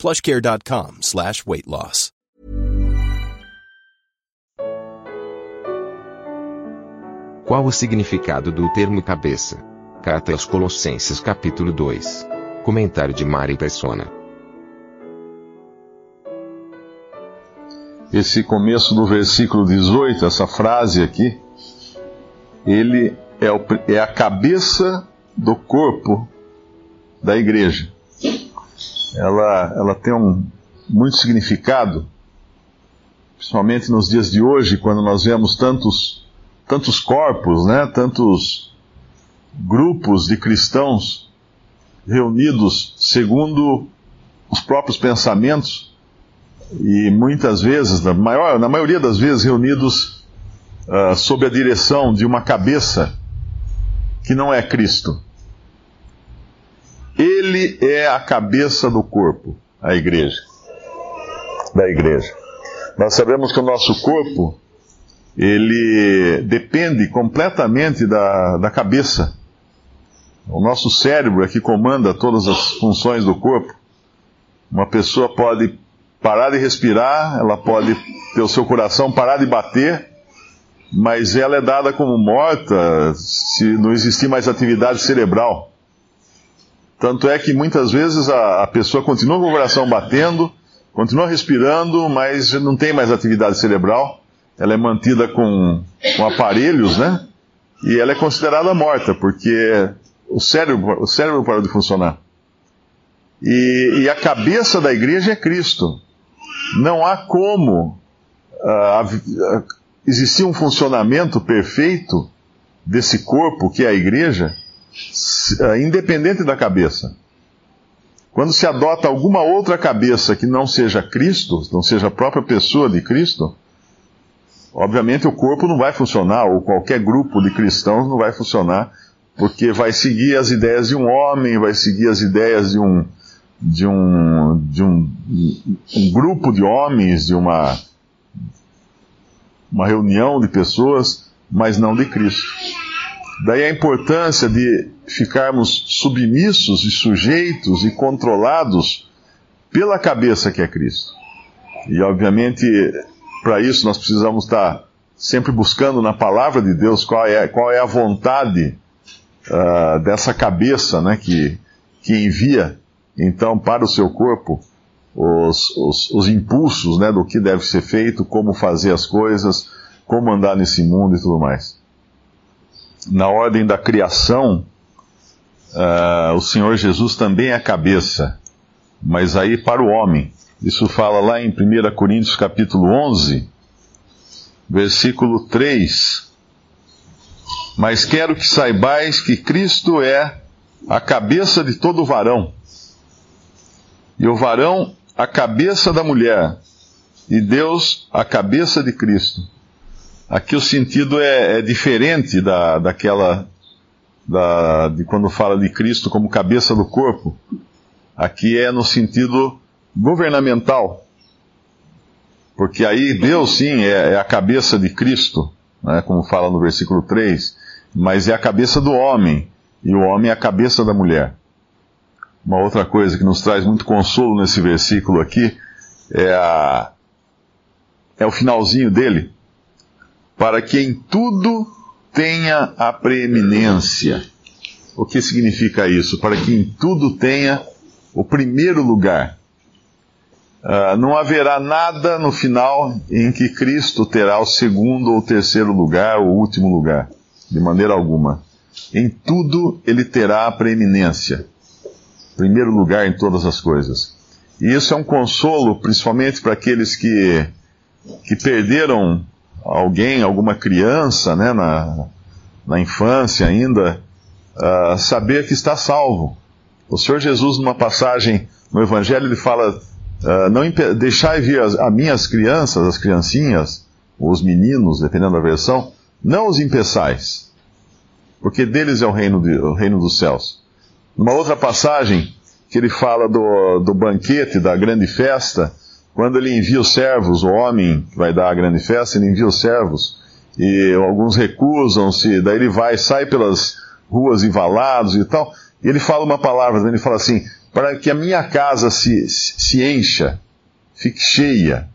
plushcare.com slash weight loss. Qual o significado do termo cabeça? Carta aos Colossenses capítulo 2. Comentário de Mari Persona. Esse começo do versículo 18, essa frase aqui, ele é, o, é a cabeça do corpo da igreja. Ela, ela tem um muito significado, principalmente nos dias de hoje, quando nós vemos tantos, tantos corpos, né, tantos grupos de cristãos reunidos segundo os próprios pensamentos e muitas vezes, na, maior, na maioria das vezes, reunidos uh, sob a direção de uma cabeça que não é Cristo. Ele é a cabeça do corpo, a igreja. Da igreja. Nós sabemos que o nosso corpo, ele depende completamente da, da cabeça. O nosso cérebro é que comanda todas as funções do corpo. Uma pessoa pode parar de respirar, ela pode ter o seu coração parar de bater, mas ela é dada como morta se não existir mais atividade cerebral. Tanto é que muitas vezes a, a pessoa continua com o coração batendo, continua respirando, mas não tem mais atividade cerebral. Ela é mantida com, com aparelhos, né? E ela é considerada morta, porque o cérebro, o cérebro parou de funcionar. E, e a cabeça da igreja é Cristo. Não há como uh, existir um funcionamento perfeito desse corpo que é a igreja, independente da cabeça. Quando se adota alguma outra cabeça que não seja Cristo, não seja a própria pessoa de Cristo, obviamente o corpo não vai funcionar, ou qualquer grupo de cristãos não vai funcionar, porque vai seguir as ideias de um homem, vai seguir as ideias de um, de um, de um, um grupo de homens, de uma, uma reunião de pessoas, mas não de Cristo. Daí a importância de ficarmos submissos e sujeitos e controlados pela cabeça que é Cristo. E obviamente, para isso nós precisamos estar sempre buscando na palavra de Deus qual é, qual é a vontade uh, dessa cabeça né, que, que envia então para o seu corpo os, os, os impulsos né, do que deve ser feito, como fazer as coisas, como andar nesse mundo e tudo mais. Na ordem da criação, uh, o Senhor Jesus também é a cabeça, mas aí para o homem. Isso fala lá em 1 Coríntios capítulo 11, versículo 3. Mas quero que saibais que Cristo é a cabeça de todo varão e o varão a cabeça da mulher, e Deus a cabeça de Cristo. Aqui o sentido é, é diferente da, daquela da, de quando fala de Cristo como cabeça do corpo. Aqui é no sentido governamental. Porque aí Deus sim é, é a cabeça de Cristo, né, como fala no versículo 3, mas é a cabeça do homem, e o homem é a cabeça da mulher. Uma outra coisa que nos traz muito consolo nesse versículo aqui é, a, é o finalzinho dele. Para que em tudo tenha a preeminência. O que significa isso? Para que em tudo tenha o primeiro lugar. Uh, não haverá nada no final em que Cristo terá o segundo ou terceiro lugar, ou último lugar. De maneira alguma. Em tudo ele terá a preeminência primeiro lugar em todas as coisas. E isso é um consolo, principalmente para aqueles que, que perderam alguém, alguma criança, né, na, na infância ainda, uh, saber que está salvo. O Senhor Jesus, numa passagem no Evangelho, ele fala Uh, não deixai vir as, as minhas crianças, as criancinhas, os meninos, dependendo da versão, não os impeçais, porque deles é o reino, de, o reino dos céus. Numa outra passagem, que ele fala do, do banquete, da grande festa, quando ele envia os servos, o homem que vai dar a grande festa, ele envia os servos, e alguns recusam-se, daí ele vai, sai pelas ruas envalados e tal, e ele fala uma palavra, ele fala assim, para que a minha casa se, se encha, fique cheia,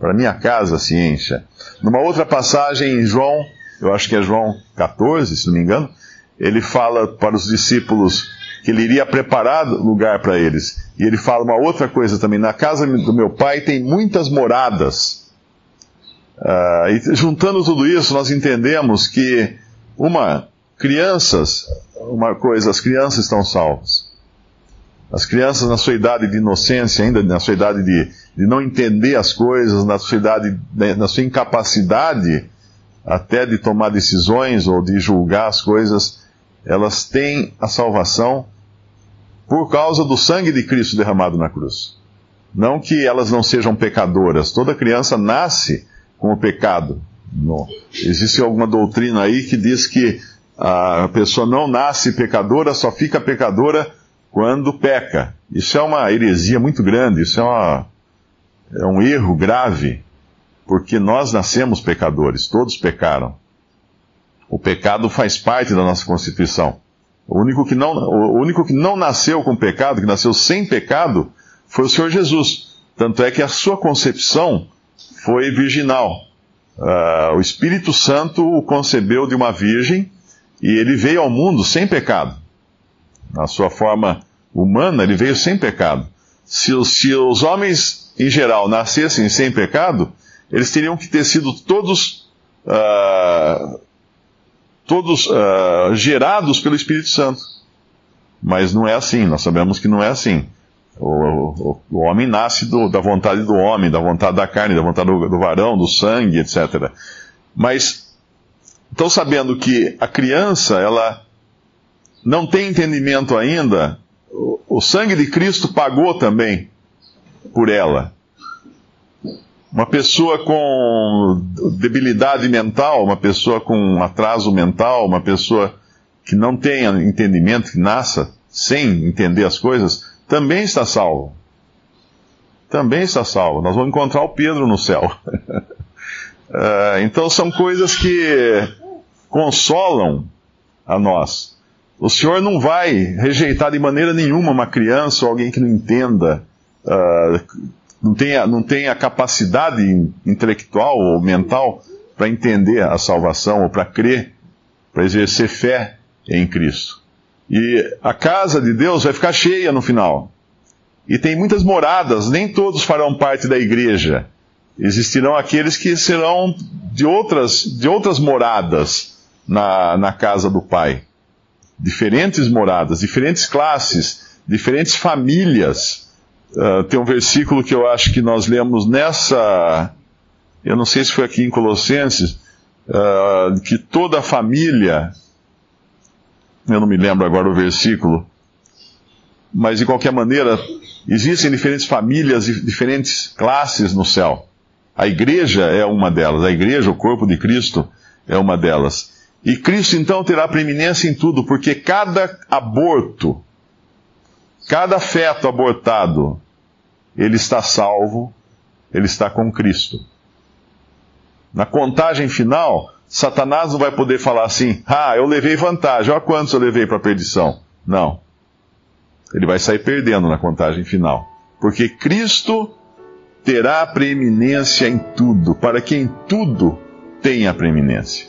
para a minha casa se encha. Numa outra passagem em João, eu acho que é João 14, se não me engano, ele fala para os discípulos que ele iria preparar lugar para eles. E ele fala uma outra coisa também: na casa do meu pai tem muitas moradas. Uh, e juntando tudo isso, nós entendemos que, uma, crianças, uma coisa, as crianças estão salvas. As crianças, na sua idade de inocência, ainda na sua idade de, de não entender as coisas, na sua idade, na sua incapacidade até de tomar decisões ou de julgar as coisas, elas têm a salvação por causa do sangue de Cristo derramado na cruz. Não que elas não sejam pecadoras, toda criança nasce com o pecado. Não. Existe alguma doutrina aí que diz que a pessoa não nasce pecadora, só fica pecadora quando peca. Isso é uma heresia muito grande, isso é, uma, é um erro grave, porque nós nascemos pecadores, todos pecaram. O pecado faz parte da nossa constituição. O único que não, o único que não nasceu com pecado, que nasceu sem pecado, foi o Senhor Jesus. Tanto é que a sua concepção foi virginal. Uh, o Espírito Santo o concebeu de uma virgem e ele veio ao mundo sem pecado. Na sua forma humana, ele veio sem pecado. Se, se os homens, em geral, nascessem sem pecado, eles teriam que ter sido todos uh, todos uh, gerados pelo Espírito Santo. Mas não é assim, nós sabemos que não é assim. O, o, o homem nasce do, da vontade do homem, da vontade da carne, da vontade do, do varão, do sangue, etc. Mas estão sabendo que a criança, ela não tem entendimento ainda, o, o sangue de Cristo pagou também por ela. Uma pessoa com debilidade mental, uma pessoa com atraso mental, uma pessoa que não tenha entendimento, que nasça sem entender as coisas, também está salvo. Também está salvo. Nós vamos encontrar o Pedro no céu. uh, então são coisas que consolam a nós. O Senhor não vai rejeitar de maneira nenhuma uma criança ou alguém que não entenda uh, não tem a, não tem a capacidade intelectual ou mental para entender a salvação ou para crer, para exercer fé em Cristo. E a casa de Deus vai ficar cheia no final. E tem muitas moradas, nem todos farão parte da igreja. Existirão aqueles que serão de outras, de outras moradas na, na casa do Pai. Diferentes moradas, diferentes classes, diferentes famílias Uh, tem um versículo que eu acho que nós lemos nessa. Eu não sei se foi aqui em Colossenses, uh, que toda a família. Eu não me lembro agora o versículo. Mas de qualquer maneira, existem diferentes famílias e diferentes classes no céu. A igreja é uma delas. A igreja, o corpo de Cristo, é uma delas. E Cristo então terá preeminência em tudo, porque cada aborto Cada feto abortado, ele está salvo, ele está com Cristo. Na contagem final, Satanás não vai poder falar assim: ah, eu levei vantagem, olha quantos eu levei para a perdição. Não. Ele vai sair perdendo na contagem final. Porque Cristo terá preeminência em tudo, para quem tudo tenha preeminência.